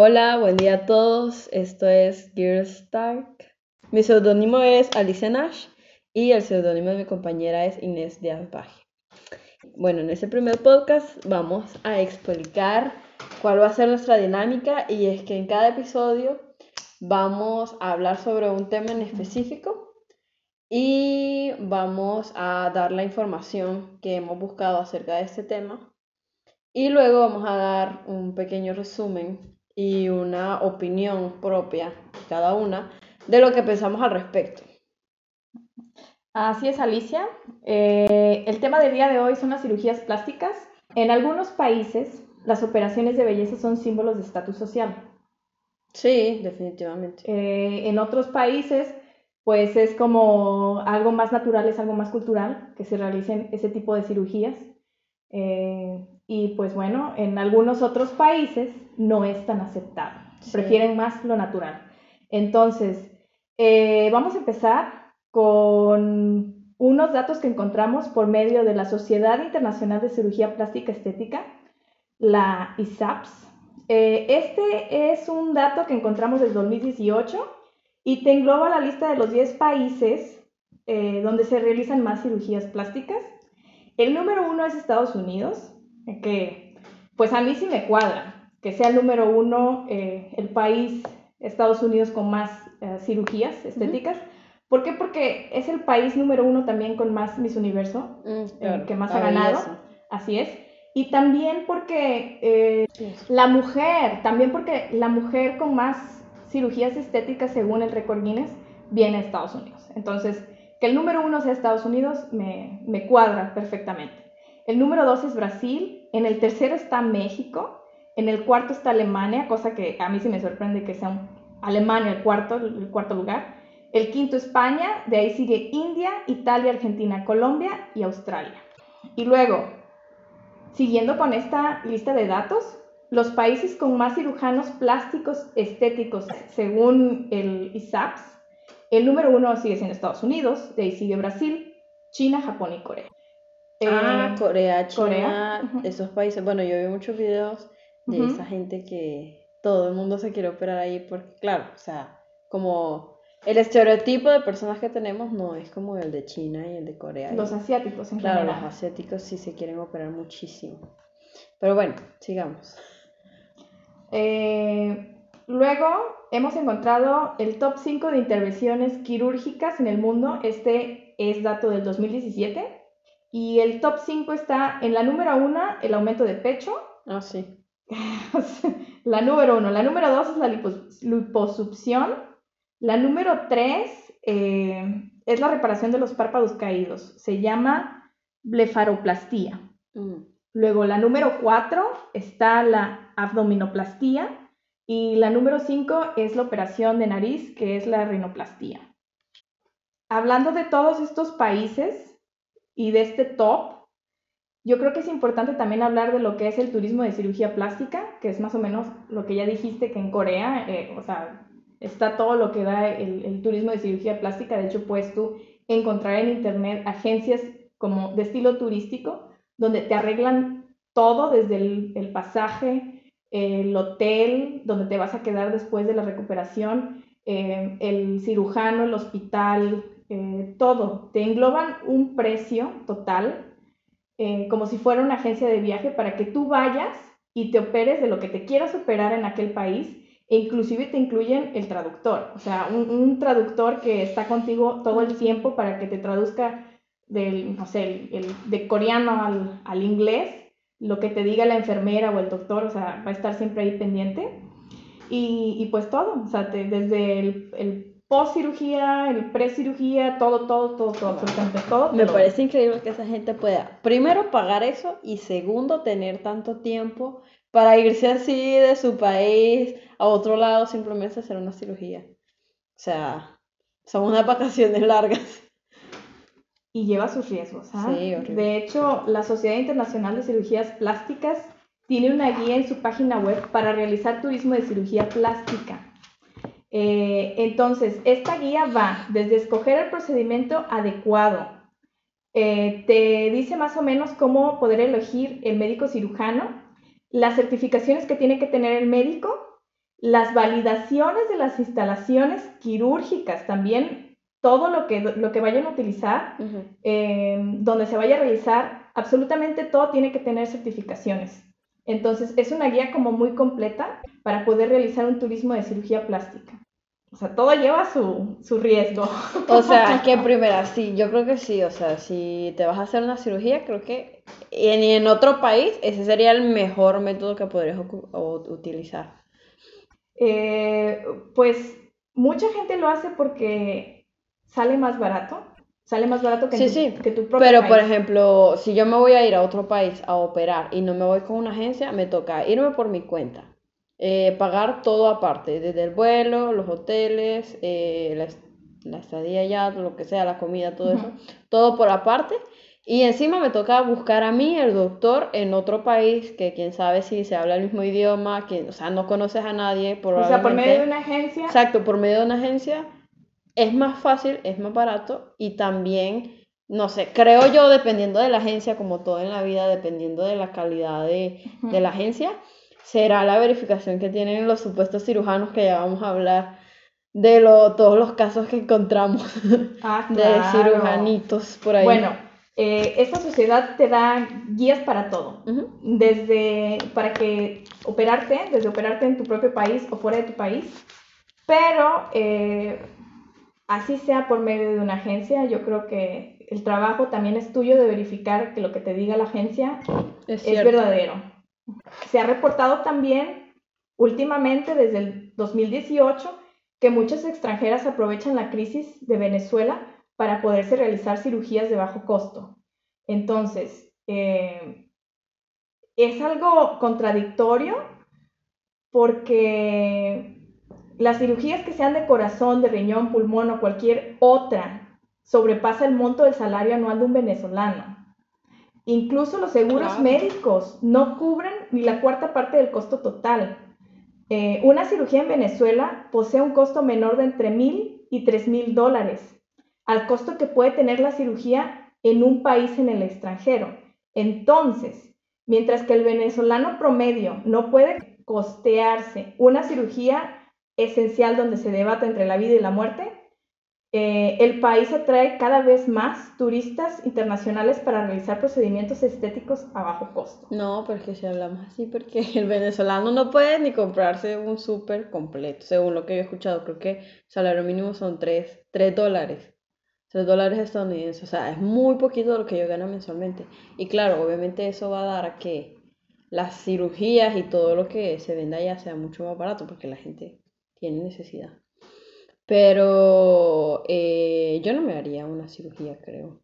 Hola, buen día a todos. Esto es Gear Stark. Mi seudónimo es Alicia Nash y el seudónimo de mi compañera es Inés Baje. Bueno, en este primer podcast vamos a explicar cuál va a ser nuestra dinámica y es que en cada episodio vamos a hablar sobre un tema en específico y vamos a dar la información que hemos buscado acerca de este tema y luego vamos a dar un pequeño resumen y una opinión propia, cada una, de lo que pensamos al respecto. Así es, Alicia. Eh, el tema del día de hoy son las cirugías plásticas. En algunos países, las operaciones de belleza son símbolos de estatus social. Sí, definitivamente. Eh, en otros países, pues es como algo más natural, es algo más cultural que se realicen ese tipo de cirugías. Eh, y pues bueno, en algunos otros países no es tan aceptado. Prefieren más lo natural. Entonces, eh, vamos a empezar con unos datos que encontramos por medio de la Sociedad Internacional de Cirugía Plástica Estética, la ISAPS. Eh, este es un dato que encontramos desde 2018 y te engloba la lista de los 10 países donde se realizan más cirugías plásticas. El número uno es Estados Unidos, que pues a mí sí me cuadra, que sea el número uno eh, el país, Estados Unidos, con más eh, cirugías estéticas. ¿Por qué? Porque es el país número uno también con más Miss Universo, mm, eh, que más ha ganado. Así es. Y también porque la mujer, también porque la mujer con más cirugías estéticas según el récord Guinness viene a Estados Unidos. Entonces, que el número uno sea Estados Unidos me, me cuadra perfectamente. El número dos es Brasil, en el tercero está México, en el cuarto está Alemania, cosa que a mí sí me sorprende que sea Alemania el cuarto, el cuarto lugar. El quinto España, de ahí sigue India, Italia, Argentina, Colombia y Australia. Y luego, siguiendo con esta lista de datos, los países con más cirujanos plásticos estéticos según el ISAPS, el número uno sigue siendo Estados Unidos, de ahí sigue Brasil, China, Japón y Corea ah, eh, Corea, China, esos países. Bueno, yo vi muchos videos de esa gente que todo el mundo se quiere operar ahí porque, claro, o sea, como el estereotipo de personas que tenemos no es como el de China y el de Corea. Los asiáticos en claro, los asiáticos sí se quieren operar muchísimo. Pero bueno, sigamos. Eh, luego hemos encontrado el top 5 de intervenciones quirúrgicas en el mundo. Este es dato del 2017. Y el top 5 está en la número 1, el aumento de pecho. Ah, sí. la número 1. La número 2 es la liposucción. La número 3 eh, es la reparación de los párpados caídos. Se llama blefaroplastía. Mm. Luego, la número 4 está la abdominoplastía. Y la número 5 es la operación de nariz, que es la rinoplastía. Hablando de todos estos países, y de este top, yo creo que es importante también hablar de lo que es el turismo de cirugía plástica, que es más o menos lo que ya dijiste que en Corea, eh, o sea, está todo lo que da el, turismo de cirugía plástica. De hecho, puedes tú encontrar en internet agencias como de estilo turístico, donde te arreglan todo desde el, pasaje, el hotel, donde te vas a quedar después de la recuperación, eh, el cirujano, el hospital, eh, todo, te engloban un precio total, eh, como si fuera una agencia de viaje para que tú vayas y te operes de lo que te quieras operar en aquel país e inclusive te incluyen el traductor, o sea, un, traductor que está contigo todo el tiempo para que te traduzca del, no sé, el, de coreano al, al, inglés, lo que te diga la enfermera o el doctor, o sea, va a estar siempre ahí pendiente. Y, y pues todo, o sea, desde el, el post cirugía, el pre cirugía, todo, todo, todo, todo, absolutamente todo. Me parece increíble que esa gente pueda, primero, pagar eso y segundo, tener tanto tiempo para irse así de su país a otro lado simplemente hacer una cirugía. O sea, son unas vacaciones largas. Y lleva sus riesgos. ¿ah? Sí, De hecho, la Sociedad Internacional de Cirugías Plásticas tiene una guía en su página web para realizar turismo de cirugía plástica. Eh, entonces, esta guía va desde escoger el procedimiento adecuado, eh, te dice más o menos cómo poder elegir el médico cirujano, las certificaciones que tiene que tener el médico las validaciones de las instalaciones quirúrgicas, también todo lo que, lo que vayan a utilizar, eh, donde se vaya a realizar, absolutamente todo tiene que tener certificaciones. Entonces, es una guía como muy completa para poder realizar un turismo de cirugía plástica. O sea, todo lleva su, su riesgo. O sea, que primero, sí, yo creo que sí. O sea, si te vas a hacer una cirugía, creo que en, en otro país ese sería el mejor método que podrías utilizar. Eh, pues mucha gente lo hace porque sale más barato. Sale más barato que, sí, tu, que tu propio Pero, por ejemplo, si yo me voy a ir a otro país a operar y no me voy con una agencia, me toca irme por mi cuenta. Eh, pagar todo aparte, desde el vuelo, los hoteles, eh, la, estadía ya, lo que sea, la comida, todo eso, todo por aparte. Y encima me toca buscar a mí, el doctor, en otro país, que quién sabe si se habla el mismo idioma, que, o sea, no conoces a nadie. O sea, por medio de una agencia. Exacto, por medio de una agencia es más fácil, es más barato y también, no sé, creo yo, dependiendo de la agencia, como todo en la vida, dependiendo de la calidad de, de la agencia, será la verificación que tienen los supuestos cirujanos que ya vamos a hablar de lo, todos los casos que encontramos ah, de cirujanitos por ahí. Bueno, eh, esta sociedad te da guías para todo, desde para que operarte, desde operarte en tu propio país o fuera de tu país, pero eh, así sea por medio de una agencia, yo creo que el trabajo también es tuyo de verificar que lo que te diga la agencia es, verdadero. Se ha reportado también últimamente desde el 2018 que muchas extranjeras aprovechan la crisis de Venezuela para poderse realizar cirugías de bajo costo. Entonces, eh, es algo contradictorio porque las cirugías que sean de corazón, de riñón, pulmón o cualquier otra sobrepasa el monto del salario anual de un venezolano. Incluso los seguros médicos no cubren ni la cuarta parte del costo total. Eh, una cirugía en Venezuela posee un costo menor de entre mil y tres mil dólares, al costo que puede tener la cirugía en un país en el extranjero. Entonces, mientras que el venezolano promedio no puede costearse una cirugía esencial donde se debate entre la vida y la muerte, eh, el país atrae cada vez más turistas internacionales para realizar procedimientos estéticos a bajo costo. No, porque si hablamos así, porque el venezolano no puede ni comprarse un súper completo, según lo que he escuchado, creo que el salario mínimo son 3, 3 dólares. 3 dólares estadounidenses, o sea, es muy poquito lo que yo gano mensualmente. Y claro, obviamente eso va a dar a que las cirugías y todo lo que se venda allá sea mucho más barato, porque la gente tiene necesidad. Pero eh, yo no me haría una cirugía, creo.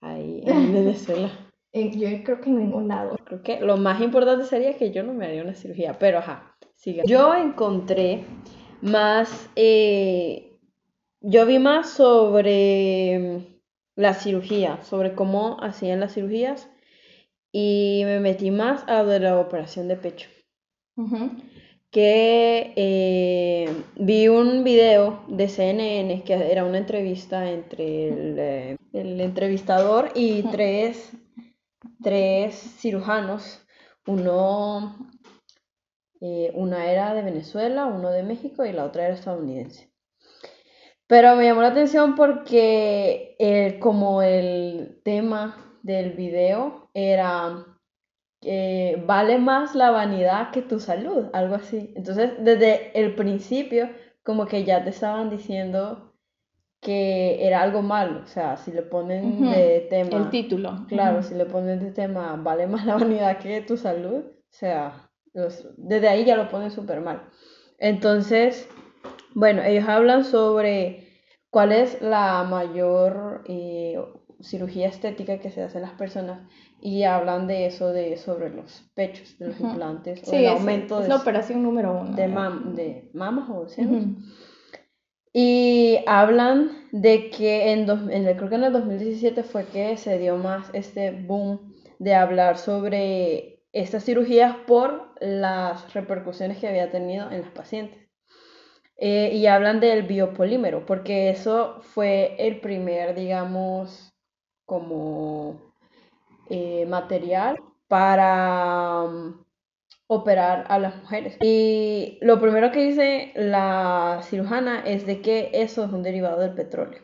Ahí en Venezuela. yo creo que en ningún lado. Creo que lo más importante sería que yo no me haría una cirugía. Pero ajá, siga. Yo encontré más. Eh, yo vi más sobre la cirugía, sobre cómo hacían las cirugías. Y me metí más a lo de la operación de pecho que eh, vi un video de CNN que era una entrevista entre el, eh, entrevistador y tres, cirujanos. Uno, eh, una era de Venezuela, uno de México y la otra era estadounidense. Pero me llamó la atención porque como el tema del video era vale más la vanidad que tu salud, algo así. Entonces, desde el principio, como que ya te estaban diciendo que era algo malo, o sea, si le ponen de tema... El título. Claro, si le ponen de tema, vale más la vanidad que tu salud, o sea, desde ahí ya lo ponen súper mal. Entonces, bueno, ellos hablan sobre cuál es la mayor eh, cirugía estética que se hace en las personas y hablan de eso, de sobre los pechos, de los implantes, o el aumento es, de, la operación número uno. De, de mamas o senos. Y hablan de que en, en creo que en el 2017 fue que se dio más este boom de hablar sobre estas cirugías por las repercusiones que había tenido en los pacientes. Eh, y hablan del biopolímero, porque eso fue el primer, digamos, como eh, material para mm, operar a las mujeres. Y lo primero que dice la cirujana es de que eso es un derivado del petróleo.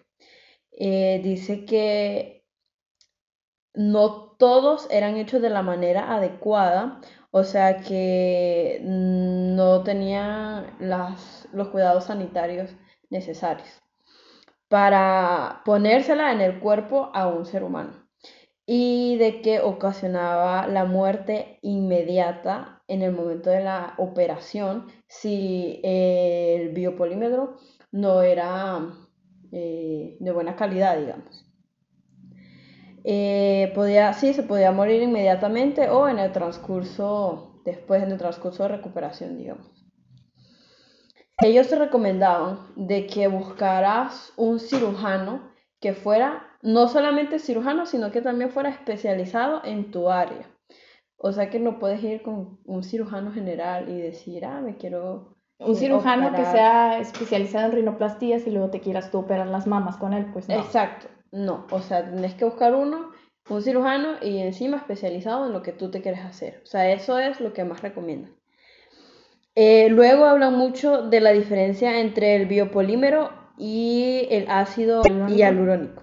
Eh, dice que no todos eran hechos de la manera adecuada, o sea que no tenían los cuidados sanitarios necesarios para ponérsela en el cuerpo a un ser humano y de que ocasionaba la muerte inmediata en el momento de la operación si el biopolímero no era eh, de buena calidad, digamos. Eh, podía, sí, se podía morir inmediatamente o en el transcurso, después en el transcurso de recuperación, digamos. Ellos te recomendaban de que buscaras un cirujano que fuera no solamente cirujano, sino que también fuera especializado en tu área. O sea que no puedes ir con un cirujano general y decir, ah, me quiero... Un cirujano que sea especializado en rinoplastías y luego te quieras tú operar las mamas con él, pues no. Exacto, no. O sea, tienes que buscar uno, un cirujano y encima especializado en lo que tú te quieres hacer. O sea, eso es lo que más recomiendan. Eh, luego hablan mucho de la diferencia entre el biopolímero y el ácido hialurónico.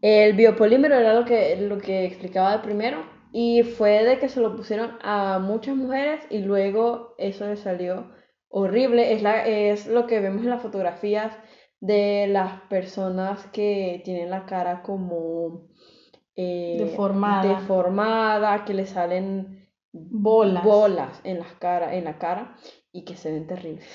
El biopolímero era lo que, lo que explicaba de primero y fue de que se lo pusieron a muchas mujeres y luego eso le salió horrible. Es, la, es lo que vemos en las fotografías de las personas que tienen la cara como eh, deformada. deformada, que le salen bolas, bolas en, las cara, en la cara y que se ven terribles.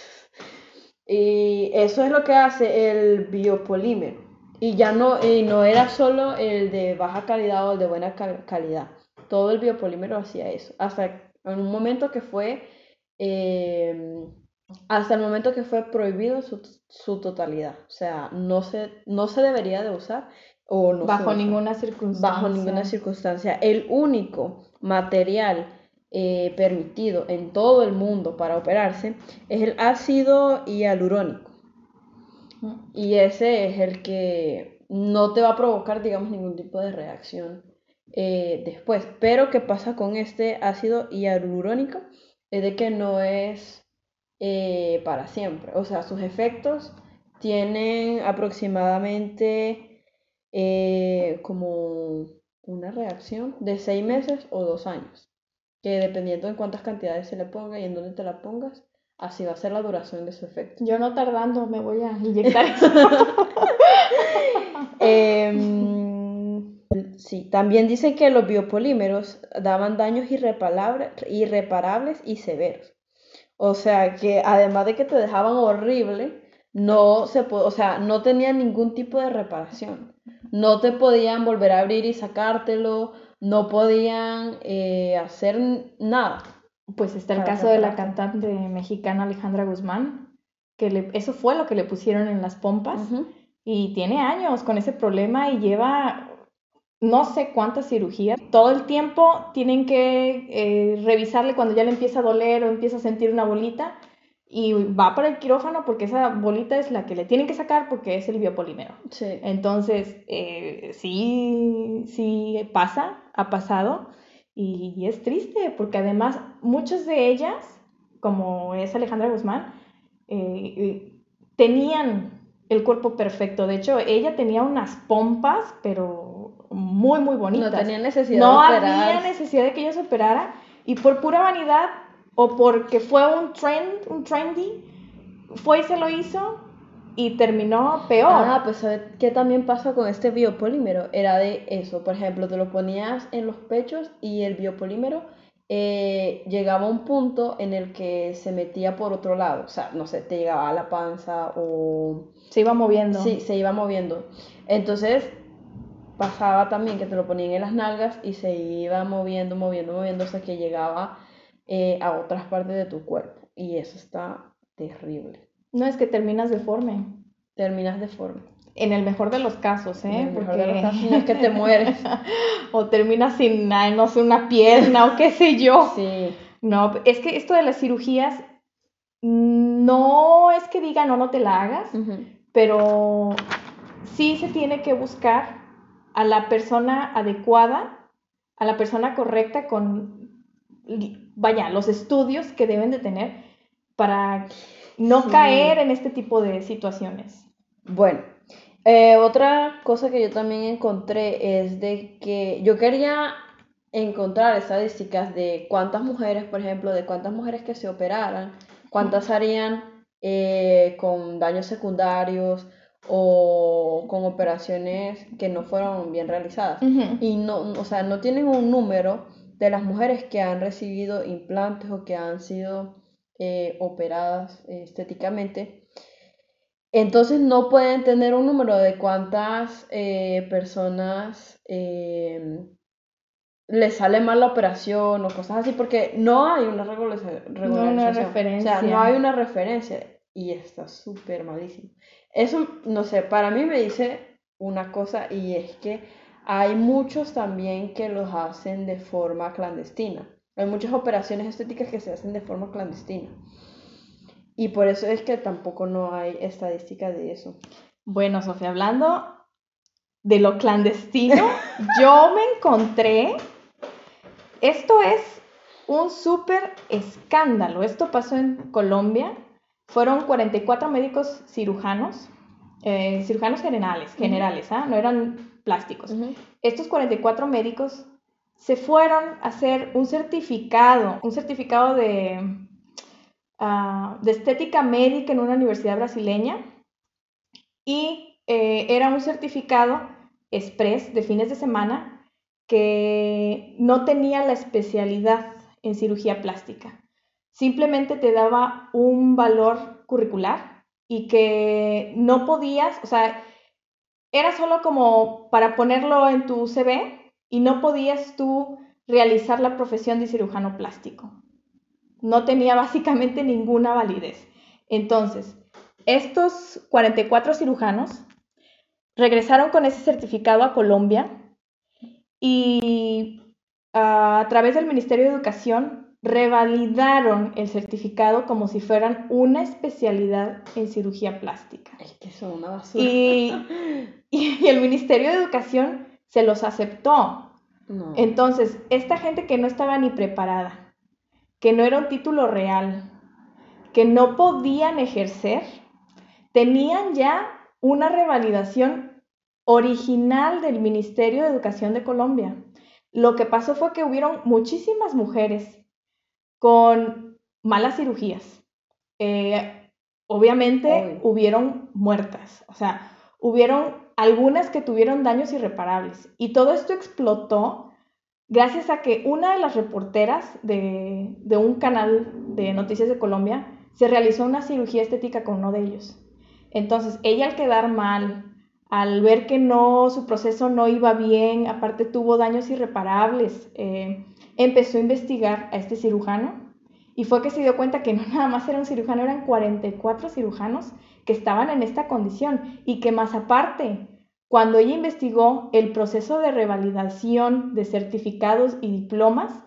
Y eso es lo que hace el biopolímero. Y ya no, y no era solo el de baja calidad o el de buena calidad. Todo el biopolímero hacía eso. Hasta en un momento que fue, em, hasta el momento que fue prohibido su, su, totalidad. O sea, no se, no se debería de usar o no bajo ninguna circunstancia. Bajo ninguna circunstancia. El único material eh, permitido en todo el mundo para operarse es el ácido hialurónico. Y ese es el que no te va a provocar, digamos, ningún tipo de reacción eh, después. Pero ¿qué pasa con este ácido hialurónico? Es de que no es eh, para siempre. O sea, sus efectos tienen aproximadamente eh, como una reacción de seis meses o dos años. Que dependiendo de cuántas cantidades se le ponga y en dónde te la pongas, Así va a ser la duración de su efecto. Yo no tardando me voy a inyectar eso. Em, sí, también dicen que los biopolímeros daban daños irreparables y severos. O sea que además de que te dejaban horrible, no se o sea, no tenían ningún tipo de reparación. No te podían volver a abrir y sacártelo, no podían eh, hacer nada. Pues está el caso de la cantante mexicana Alejandra Guzmán, que le, eso fue lo que le pusieron en las pompas y tiene años con ese problema y lleva no sé cuántas cirugías. Todo el tiempo tienen que eh, revisarle cuando ya le empieza a doler o empieza a sentir una bolita y va para el quirófano porque esa bolita es la que le tienen que sacar porque es el biopolímero. Entonces, eh, sí, sí pasa, ha pasado. Y, es triste porque además muchas de ellas, como es Alejandra Guzmán, eh, tenían el cuerpo perfecto. De hecho, ella tenía unas pompas, pero muy, muy bonitas. No tenía necesidad no había necesidad de que ella se operara. Y por pura vanidad o porque fue un trend, un trendy, fue y se lo hizo y terminó peor. Ah, pues ¿sabes qué también pasa con este biopolímero? Era de eso, por ejemplo, te lo ponías en los pechos y el biopolímero eh, llegaba a un punto en el que se metía por otro lado, o sea, no sé, te llegaba a la panza o... Se iba moviendo. Sí, se iba moviendo. Entonces pasaba también que te lo ponían en las nalgas y se iba moviendo, moviendo, moviendo hasta que llegaba eh, a otras partes de tu cuerpo. Y eso está terrible. No es que terminas deforme. Terminas deforme. En el mejor de los casos, ¿eh? En el mejor de los casos no es que te mueres. o terminas sin, no sé, una pierna o qué sé yo. Sí. No, es que esto de las cirugías no es que diga no, no te la hagas, pero sí se tiene que buscar a la persona adecuada, a la persona correcta con vaya, los estudios que deben de tener para no Sí. caer en este tipo de situaciones. Bueno, eh, otra cosa que yo también encontré es de que yo quería encontrar estadísticas de cuántas mujeres, por ejemplo, de cuántas mujeres que se operaran, cuántas harían eh, con daños secundarios o con operaciones que no fueron bien realizadas. Y no, o sea, no tienen un número de las mujeres que han recibido implantes o que han sido eh, operadas eh, estéticamente. Entonces no pueden tener un número de cuántas eh, personas eh, les sale mal la operación o cosas así, porque no hay una regula- regularización. O sea, referencia. no hay una referencia y está súper malísimo. Eso, no sé, para mí me dice una cosa y es que hay muchos también que los hacen de forma clandestina. Hay muchas operaciones estéticas que se hacen de forma clandestina. Y por eso es que tampoco no hay estadística de eso. Bueno, Sofía, hablando de lo clandestino, yo me encontré, esto es un súper escándalo, esto pasó en Colombia, fueron 44 médicos cirujanos, eh, cirujanos generales, generales, ¿ah? no eran plásticos. Estos 44 médicos se fueron a hacer un certificado, un certificado de, ah, de estética médica en una universidad brasileña y eh, era un certificado express de fines de semana que no tenía la especialidad en cirugía plástica. Simplemente te daba un valor curricular y que no podías, o sea, era solo como para ponerlo en tu CV y no podías tú realizar la profesión de cirujano plástico. No tenía básicamente ninguna validez. Entonces, estos 44 cirujanos regresaron con ese certificado a Colombia y ah, a través del Ministerio de Educación revalidaron el certificado como si fueran una especialidad en cirugía plástica. Es que son una basura. Y, y el Ministerio de Educación se los aceptó. No. Entonces, esta gente que no estaba ni preparada, que no era un título real, que no podían ejercer, tenían ya una revalidación original del Ministerio de Educación de Colombia. Lo que pasó fue que hubieron muchísimas mujeres con malas cirugías. Eh, obviamente hubieron muertas, o sea, hubieron algunas que tuvieron daños irreparables. Y todo esto explotó gracias a que una de las reporteras de, de un canal de noticias de Colombia se realizó una cirugía estética con uno de ellos. Entonces, ella al quedar mal, al ver que no, su proceso no iba bien, aparte tuvo daños irreparables, eh, empezó a investigar a este cirujano y fue que se dio cuenta que no nada más era un cirujano, eran 44 cirujanos que estaban en esta condición y que más aparte, cuando ella investigó el proceso de revalidación de certificados y diplomas,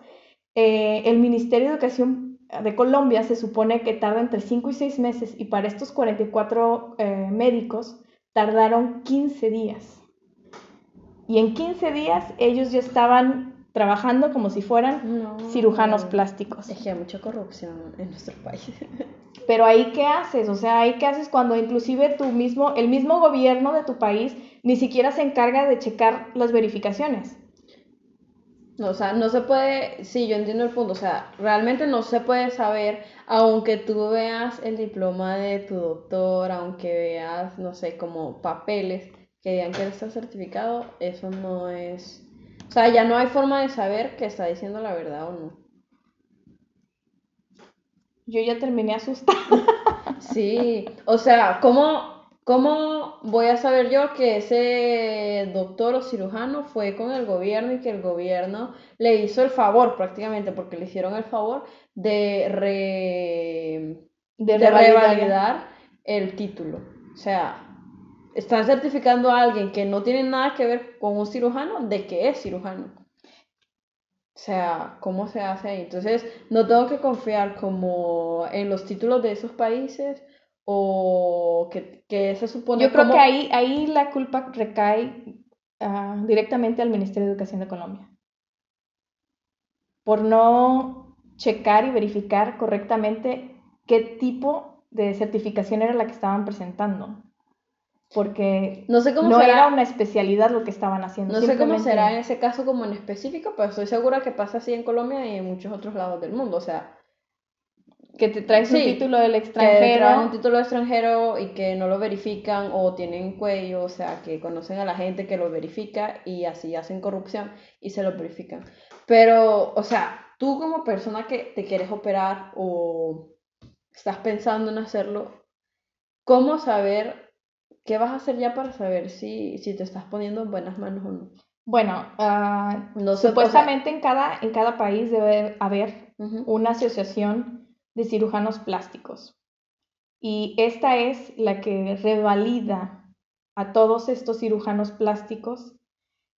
eh, el Ministerio de Educación de Colombia se supone que tarda entre 5 y 6 meses y para estos 44 eh, médicos tardaron 15 días. Y en 15 días ellos ya estaban trabajando como si fueran No. cirujanos plásticos. Es que hay mucha corrupción en nuestro país. Pero ahí qué haces, o sea, ahí qué haces cuando inclusive tú mismo, el mismo gobierno de tu país ni siquiera se encarga de checar las verificaciones. No, o sea, no se puede, sí, yo entiendo el punto, o sea, realmente no se puede saber, aunque tú veas el diploma de tu doctor, aunque veas, no sé, como papeles que digan que está certificado, eso no es, o sea, ya no hay forma de saber que está diciendo la verdad o no. Yo ya terminé asustada. Sí, o sea, ¿cómo, cómo voy a saber yo que ese doctor o cirujano fue con el gobierno y que el gobierno le hizo el favor prácticamente, porque le hicieron el favor de, re- De de revalidar. revalidar el título? O sea, están certificando a alguien que no tiene nada que ver con un cirujano de que es cirujano. O sea, ¿cómo se hace ahí? Entonces, no tengo que confiar como en los títulos de esos países o que, que se supone Yo creo como- que ahí, ahí la culpa recae ah, directamente al Ministerio de Educación de Colombia. Por no checar y verificar correctamente qué tipo de certificación era la que estaban presentando. Porque No sé cómo no será. era una especialidad lo que estaban haciendo. No sé cómo será en ese caso como en específico, pero estoy segura que pasa así en Colombia y en muchos otros lados del mundo. O sea, Que te traes un Sí, título del que extranjero. traen un título extranjero y que no lo verifican o tienen cuello, o sea, que conocen a la gente que lo verifica y así hacen corrupción y se lo verifican. Pero, o sea, tú como persona que te quieres operar o estás pensando en hacerlo, ¿cómo saber qué vas a hacer ya para saber si, si te estás poniendo en buenas manos o no? Bueno, ah, No sé, o sea- supuestamente en, cada, en cada país debe haber una asociación de cirujanos plásticos. Y esta es la que revalida a todos estos cirujanos plásticos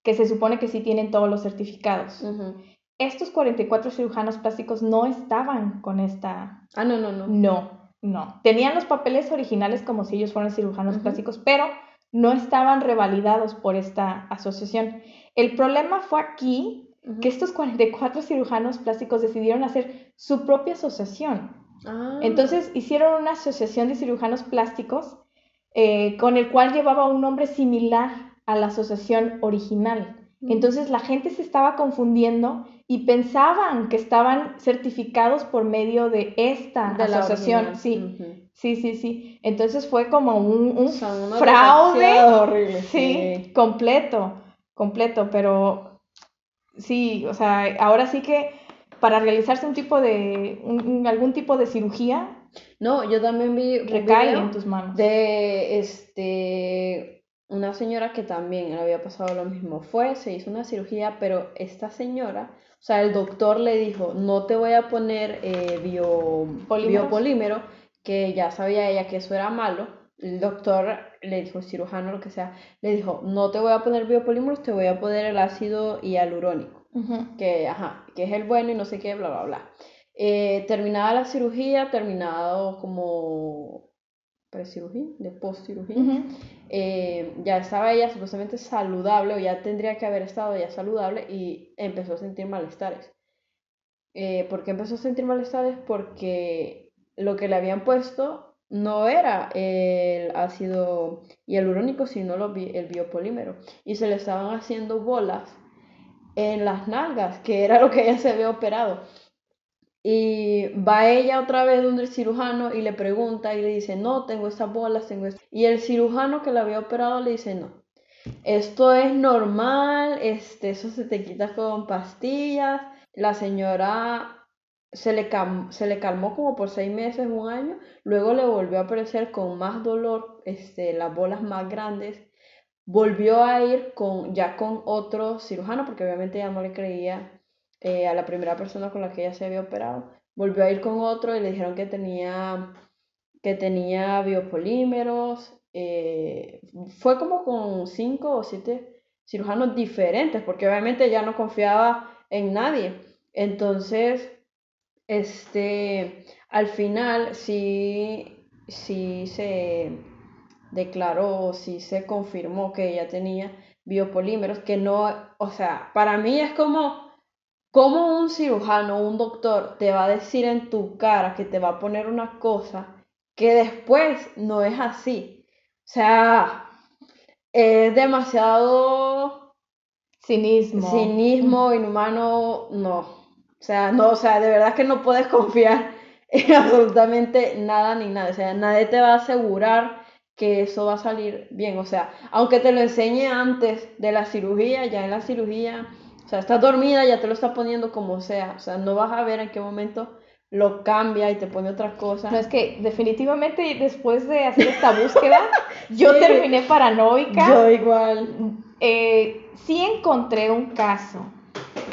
que se supone que sí tienen todos los certificados. Ujú. Estos 44 cirujanos plásticos no estaban con esta... Ah, no, no, no. No, no. Tenían los papeles originales como si ellos fueran cirujanos plásticos, pero no estaban revalidados por esta asociación. El problema fue aquí que estos 44 cirujanos plásticos decidieron hacer su propia asociación. Ah. Entonces hicieron una asociación de cirujanos plásticos eh, con el cual llevaba un nombre similar a la asociación original. Entonces la gente se estaba confundiendo y pensaban que estaban certificados por medio de esta De asociación. Sí, sí, sí, sí. Entonces fue como un, fraude. desgraciados horribles, Sí, completo, completo, pero sí, o sea, ahora sí que para realizarse un tipo de, un- algún tipo de cirugía, No, yo también vi recae en tus manos. de este una señora que también le había pasado lo mismo. Fue, se hizo una cirugía, pero esta señora, o sea, el doctor le dijo, no te voy a poner eh, bio, biopolímero, que ya sabía ella que eso era malo. El doctor le dijo, cirujano, lo que sea, le dijo, no te voy a poner biopolímeros, te voy a poner el ácido hialurónico que, ajá, que es el bueno y no sé qué, bla, bla, bla. Eh, terminada la cirugía, terminado como pre-cirugía, de post-cirugía, eh, ya estaba ella supuestamente saludable o ya tendría que haber estado ya saludable y empezó a sentir malestares. Eh, ¿Por qué empezó a sentir malestares? Porque lo que le habían puesto no era el ácido hialurónico, sino lo el biopolímero. Y se le estaban haciendo bolas en las nalgas, que era lo que ella se había operado. Y va ella otra vez donde el cirujano y le pregunta y le dice, no, tengo estas bolas, tengo esto. Y el cirujano que la había operado le dice, no, esto es normal, este, eso se te quita con pastillas. La señora se le, se le calmó como por seis meses, un año. Luego le volvió a aparecer con más dolor, este, las bolas más grandes. Volvió a ir con, ya con otro cirujano, porque obviamente ya no le creía eh, a la primera persona con la que ella se había operado. Volvió a ir con otro y le dijeron que tenía, que tenía biopolímeros. eh, fue como con cinco o siete cirujanos diferentes, porque obviamente ya no confiaba en nadie. Entonces, este, al final sí, sí se declaró, sí se confirmó que ella tenía biopolímeros, que no, o sea, para mí es como, como un cirujano, un doctor te va a decir en tu cara que te va a poner una cosa que después no es así. O sea, es demasiado Cinismo. cinismo, inhumano, no. O sea, no, o sea, de verdad que no puedes confiar en absolutamente nada ni nada. O sea, nadie te va a asegurar que eso va a salir bien. O sea, aunque te lo enseñe antes de la cirugía, ya en la cirugía, o sea, estás dormida, ya te lo está poniendo como sea. O sea, no vas a ver en qué momento lo cambia y te pone otra cosa. No, es que definitivamente después de hacer esta búsqueda, yo Sí. terminé paranoica. Yo igual. Eh, sí encontré un caso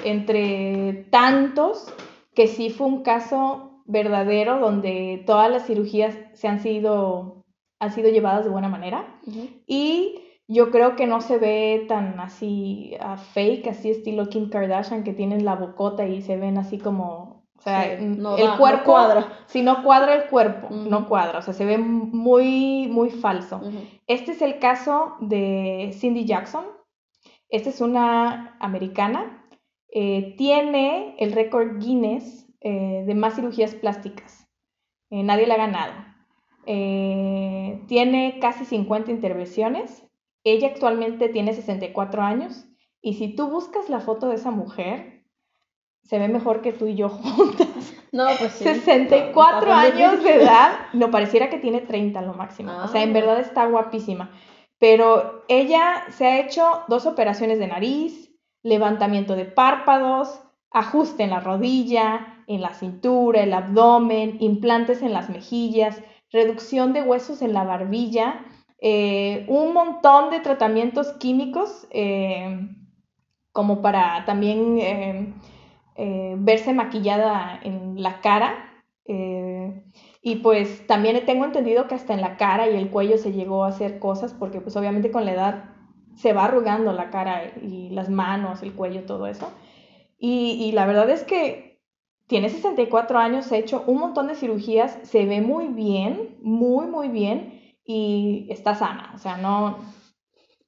entre tantos que sí fue un caso verdadero donde todas las cirugías se han sido, han sido llevadas de buena manera y yo creo que no se ve tan así ah, fake, así estilo Kim Kardashian que tienen la bocota y se ven así como, o sea, Sí, no el no cuerpo cuadra. Si no cuadra el cuerpo, no cuadra, o sea, se ve muy, muy falso. Este es el caso de Cindy Jackson. Esta es una americana. Eh, tiene el récord Guinness eh, de más cirugías plásticas. Eh, nadie la ha ganado. Tiene casi 50 intervenciones. Ella actualmente tiene 64 años. Y si tú buscas la foto de esa mujer, se ve mejor que tú y yo juntas. No, pues sí. 64 Está- está años de edad. No, pareciera que tiene 30 lo máximo. O sea, en Ah. verdad está guapísima. Pero ella se ha hecho dos operaciones de nariz, levantamiento de párpados, ajuste en la rodilla, en la cintura, el abdomen, implantes en las mejillas, reducción de huesos en la barbilla, eh, un montón de tratamientos químicos eh, como para también eh, verse maquillada en la cara. y pues también tengo entendido que hasta en la cara y el cuello se llegó a hacer cosas porque pues obviamente con la edad se va arrugando la cara y las manos, el cuello, todo eso. Y la verdad es que tiene 64 años, ha hecho un montón de cirugías, se ve muy bien, muy, muy bien y está sana. O sea, no...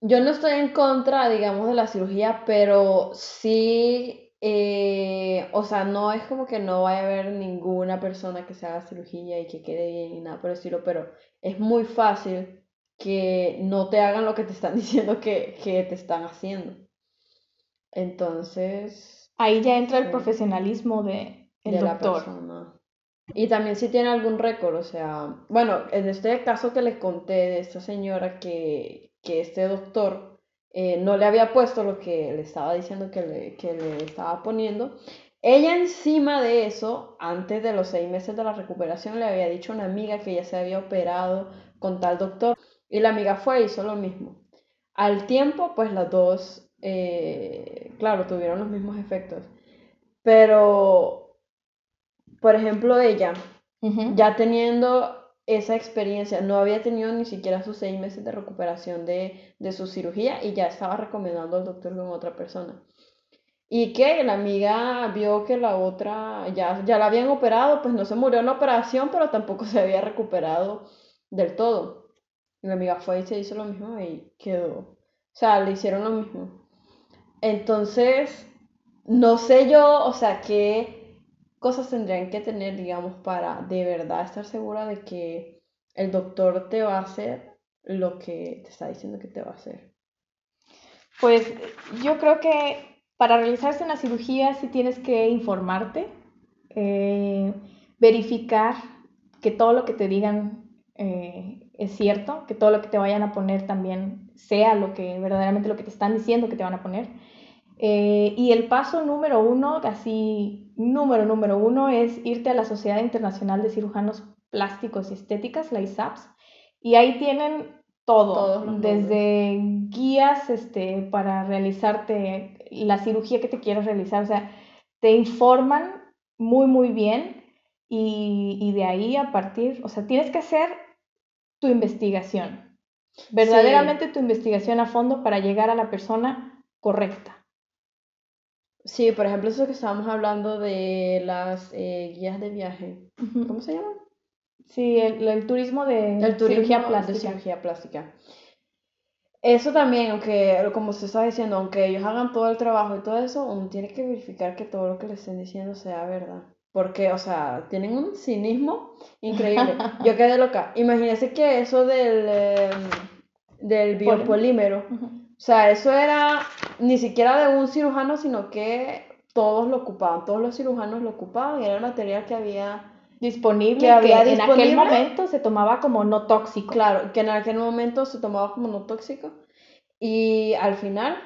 Yo no estoy en contra, digamos, de la cirugía, pero sí, eh, o sea, no es como que no vaya a haber ninguna persona que se haga cirugía y que quede bien y nada por el estilo, pero es muy fácil que no te hagan lo que te están diciendo que, que te están haciendo. Entonces, Ahí ya entra el Sí. profesionalismo de el de la persona. Y también si tiene algún récord, o sea, bueno, en este caso que les conté de esta señora que, que este doctor eh, no le había puesto lo que le estaba diciendo que le, que le estaba poniendo, ella encima de eso, antes de los seis meses de la recuperación, le había dicho a una amiga que ella se había operado con tal doctor y la amiga fue y hizo lo mismo. Al tiempo, pues las dos, eh, claro, tuvieron los mismos efectos. Pero, por ejemplo, ella, ya teniendo esa experiencia, no había tenido ni siquiera sus seis meses de recuperación de, de su cirugía y ya estaba recomendando al doctor con otra persona. Y que la amiga vio que la otra ya, ya la habían operado, pues no se murió en la operación, pero tampoco se había recuperado del todo. Y la amiga fue y se hizo lo mismo y quedó. O sea, le hicieron lo mismo. Entonces, no sé yo, o sea, qué cosas tendrían que tener, digamos, para de verdad estar segura de que el doctor te va a hacer lo que te está diciendo que te va a hacer. Pues yo creo que para realizarse una cirugía sí tienes que informarte, eh, verificar que todo lo que te digan eh, es cierto, que todo lo que te vayan a poner también sea lo que verdaderamente lo que te están diciendo que te van a poner. Eh, y el paso número uno, así número número uno, es irte a la Sociedad Internacional de Cirujanos Plásticos y Estéticas, la ISAPS, y ahí tienen todo, desde guías este, para realizarte la cirugía que te quieras realizar, o sea, te informan muy, muy bien y, y de ahí a partir, o sea, tienes que hacer tu investigación, verdaderamente tu investigación a fondo para llegar a la persona correcta. Sí, por ejemplo, eso que estábamos hablando de las eh, guías de viaje. ¿Cómo se llaman? Sí, el, el turismo de El turismo cirugía de plástica. cirugía plástica. Eso también, aunque, como se está diciendo, aunque ellos hagan todo el trabajo y todo eso, uno tiene que verificar que todo lo que le estén diciendo sea verdad. Porque, o sea, tienen un cinismo increíble. Yo quedé loca. Imagínense que eso del, em, del Polímero. biopolímero. O sea, eso era ni siquiera de un cirujano, sino que todos lo ocupaban, todos los cirujanos lo ocupaban, y era el material que había Disponible, Que había en aquel momento se tomaba como no tóxico. Claro, que en aquel momento se tomaba como no tóxico y al final,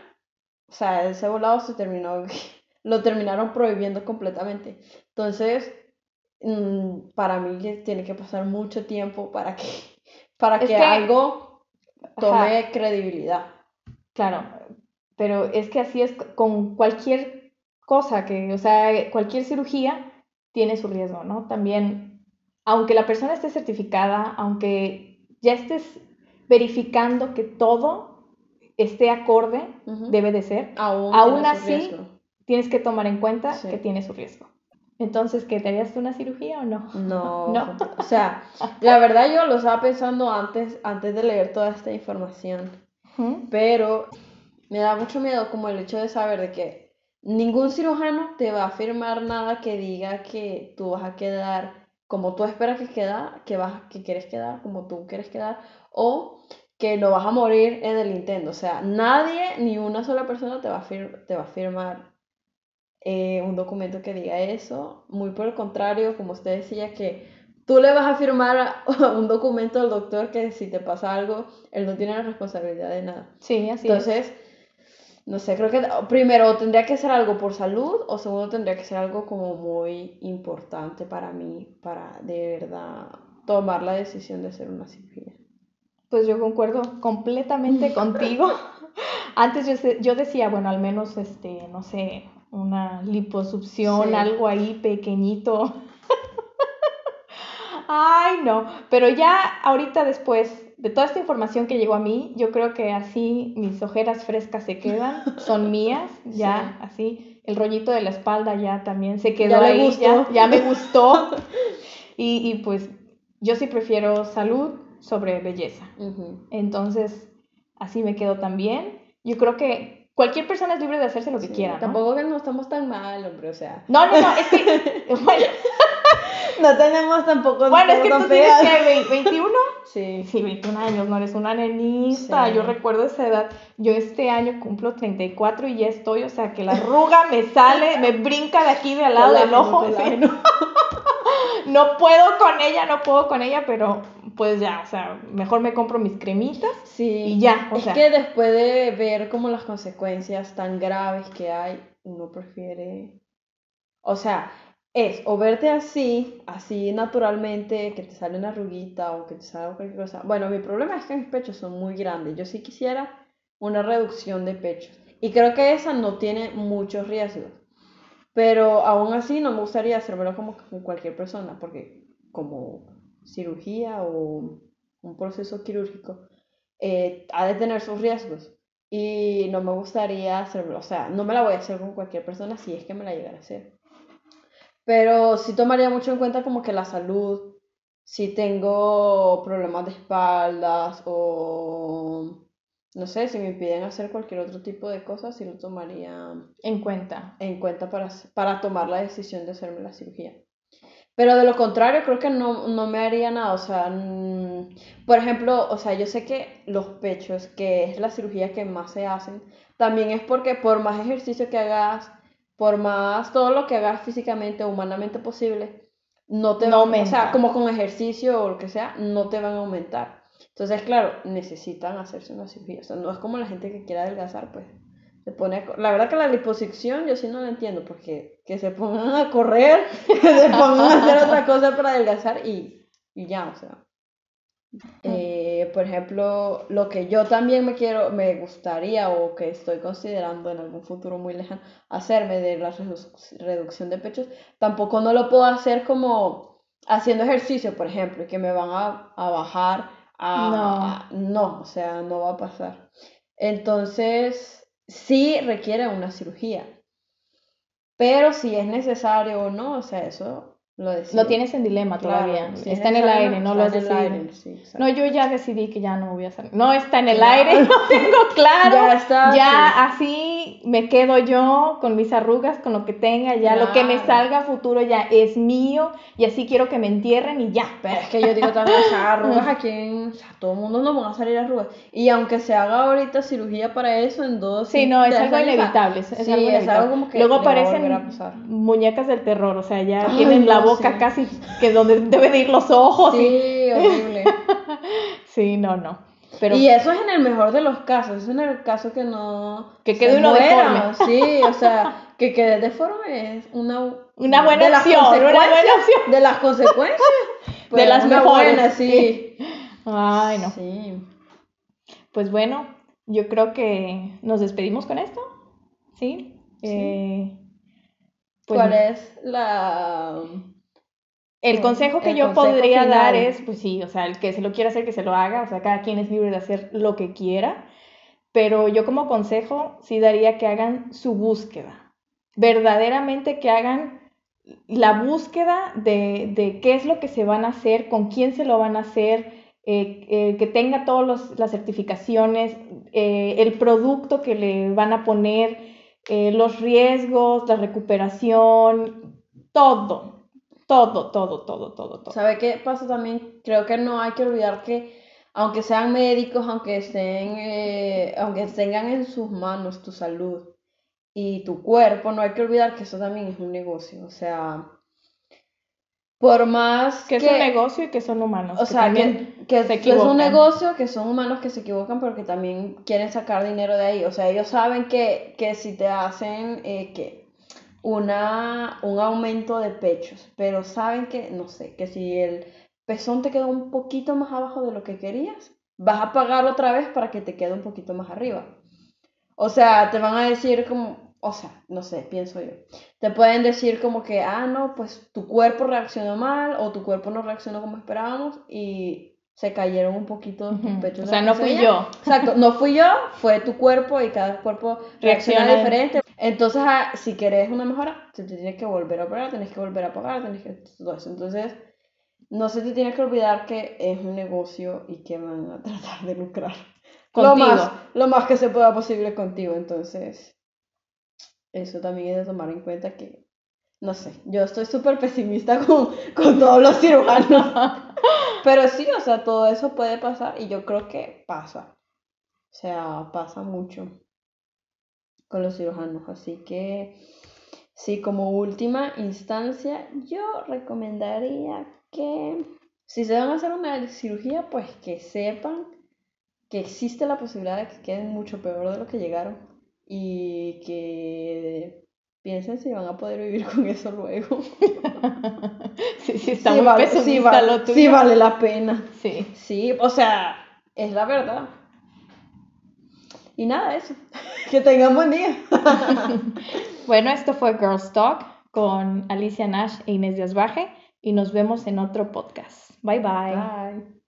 o sea, ese volado se terminó, lo terminaron prohibiendo completamente. Entonces, mm, para mí tiene que pasar mucho tiempo para que, para Es que que- algo tome Ajá. credibilidad. Claro, pero es que así es con cualquier cosa que, o sea, cualquier cirugía tiene su riesgo, ¿no? También, aunque la persona esté certificada, aunque ya estés verificando que todo esté acorde, debe de ser, Aún, así, tienes que tomar en cuenta Sí. que tiene su riesgo. Entonces, ¿qué te harías tú una cirugía o no? No, No. o sea, la verdad yo lo estaba pensando antes, antes de leer toda esta información. Pero me da mucho miedo como el hecho de saber de que ningún cirujano te va a firmar nada que diga que tú vas a quedar como tú esperas que queda, que vas, que quieres quedar, como tú quieres quedar, o que no vas a morir en el intento. O sea, nadie, ni una sola persona te va a, te va a firmar eh, un documento que diga eso. Muy por el contrario, como usted decía, que tú le vas a firmar un documento al doctor que si te pasa algo, él no tiene la responsabilidad de nada. Sí, así Entonces, no sé, creo que primero tendría que ser algo por salud o segundo tendría que ser algo como muy importante para mí, para de verdad tomar la decisión de hacer una cirugía. Pues yo concuerdo completamente contigo. Antes yo, yo, decía, bueno, al menos, este, no sé, una liposucción, algo ahí pequeñito. Ay, no, pero ya ahorita después de toda esta información que llegó a mí, yo creo que así mis ojeras frescas se quedan, son mías, ya así, el rollito de la espalda ya también se quedó ahí, ya, ya, me gustó. y, y, pues yo sí prefiero salud sobre belleza. Entonces, así me quedo también. Yo creo que cualquier persona es libre de hacerse lo que quiera. Tampoco que no estamos tan mal, hombre, o sea. No, no, no, es que, bueno, no tenemos tampoco. Bueno, es que tú tienes que 21. Sí. Sí, 21 años, no eres una nenita. Yo recuerdo esa edad. Yo este año cumplo 34 y ya estoy, o sea, que la arruga me sale, me brinca de aquí de al lado del ojo. no puedo con ella, no puedo con ella, pero pues ya, o sea, mejor me compro mis cremitas sí. y ya. O es que después de ver como las consecuencias tan graves que hay, uno prefiere, o sea, es o verte así, así naturalmente, que te sale una arruguita o que te salga cualquier cosa. Bueno, mi problema es que mis pechos son muy grandes. Yo sí quisiera una reducción de pechos. Y creo que esa no tiene muchos riesgos. Pero aún así no me gustaría hacérmelo como con cualquier persona, porque como cirugía o un proceso quirúrgico eh, ha de tener sus riesgos. Y no me gustaría hacerlo, o sea, no me la voy a hacer con cualquier persona si es que me la llegara a hacer. Pero sí tomaría mucho en cuenta como que la salud, si tengo problemas de espaldas o no sé, si me impiden hacer cualquier otro tipo de cosas, sí lo tomaría en cuenta. En cuenta para, para tomar la decisión de hacerme la cirugía. Pero de lo contrario, creo que no, no me haría nada. O sea, por ejemplo, o sea, yo sé que los pechos, que es la cirugía que más se hacen, también es porque por más ejercicio que hagas, por más todo lo que hagas físicamente o humanamente posible, no te van, o sea, como con ejercicio o lo que sea, no te van a aumentar. Entonces, claro, necesitan hacerse una cirugía. O sea, no es como la gente que quiera adelgazar, pues se pone la verdad que la liposucción yo sí no la entiendo porque que se pongan a correr que se pongan a hacer otra cosa para adelgazar y, y ya o sea eh, por ejemplo, lo que yo también me quiero, me gustaría o que estoy considerando en algún futuro muy lejano hacerme de la reducción de pechos, tampoco no lo puedo hacer como haciendo ejercicio, por ejemplo, que me van a, a bajar a, no. no, o sea, no va a pasar. Entonces, sí requiere una cirugía, pero si es necesario o no, o sea, eso lo, tienes en dilema todavía. está en el aire, no lo has decidido. no, yo ya decidí que ya no voy a salir. No está en el aire, no tengo claro. Ya está. Ya así me quedo yo con mis arrugas, con lo que tenga, ya lo que me salga a futuro ya es mío y así quiero que me entierren y ya. Pero es que yo digo también, o sea, arrugas aquí en, o sea, todo el mundo no van a salir arrugas. Y aunque se haga ahorita cirugía para eso en dos Sí, no, es algo inevitable. Es, algo inevitable. como que Luego aparecen muñecas del terror, o sea, ya tienen la boca casi que donde deben ir los ojos. Sí, horrible. sí, no, no. Pero, y eso es en el mejor de los casos, es en el caso que no... Que quede uno deforme. Sí, o sea, que quede deforme es una... Una buena opción, una buena opción. De las consecuencias. de pues, las mejores. sí. Ay, no. Sí. Pues bueno, yo creo que nos despedimos con esto. ¿Sí? sí. Eh, pues ¿Cuál es la el consejo que yo podría dar es, pues sí, o sea, el que se lo quiera hacer, que se lo haga, o sea, cada quien es libre de hacer lo que quiera, pero yo como consejo sí daría que hagan su búsqueda, verdaderamente que hagan la búsqueda de, qué es lo que se van a hacer, con quién se lo van a hacer, eh, eh, que tenga todas las certificaciones, eh, el producto que le van a poner, los riesgos, la recuperación, todo, todo, todo, todo, todo, todo. ¿Sabe qué pasa también? Creo que no hay que olvidar que aunque sean médicos, aunque estén, eh, aunque tengan en sus manos tu salud y tu cuerpo, no hay que olvidar que eso también es un negocio. O sea, por más que, es un negocio y que son humanos. O sea, que, que, es un negocio, que son humanos que se equivocan, pero que también quieren sacar dinero de ahí. O sea, ellos saben que, que si te hacen eh, que una, un aumento de pechos, pero saben que, no sé, que si el pezón te queda un poquito más abajo de lo que querías, vas a pagar otra vez para que te quede un poquito más arriba. O sea, te van a decir como, o sea, no sé, pienso yo. Te pueden decir como que, ah, no, pues tu cuerpo reaccionó mal o tu cuerpo no reaccionó como esperábamos y se cayeron un poquito tus pechos. O sea, no fui yo. Exacto, no fui yo, fue tu cuerpo y cada cuerpo reacciona, diferente. Entonces, ah, si querés una mejora, te, tienes que volver a operar, tienes que volver a pagar, tienes que todo eso. Entonces, no se te tiene que olvidar que es un negocio y que van a tratar de lucrar. Lo más, lo más que se pueda posible contigo. Entonces, eso también es de tomar en cuenta que, no sé, yo estoy súper pesimista con, con todos los cirujanos. Pero sí, o sea, todo eso puede pasar y yo creo que pasa. O sea, pasa mucho con los cirujanos. Así que, sí, como última instancia, yo recomendaría que si se van a hacer una cirugía, pues que sepan que existe la posibilidad de que queden mucho peor de lo que llegaron y que piensen si van a poder vivir con eso luego. sí, sí, está muy vale, sí, vale, sí vale la pena. Sí. Sí, o sea, es la verdad. Y nada, eso. que tengan buen día. bueno, esto fue Girls Talk con Alicia Nash e Inés Díaz Baje y nos vemos en otro podcast. Bye bye. Bye.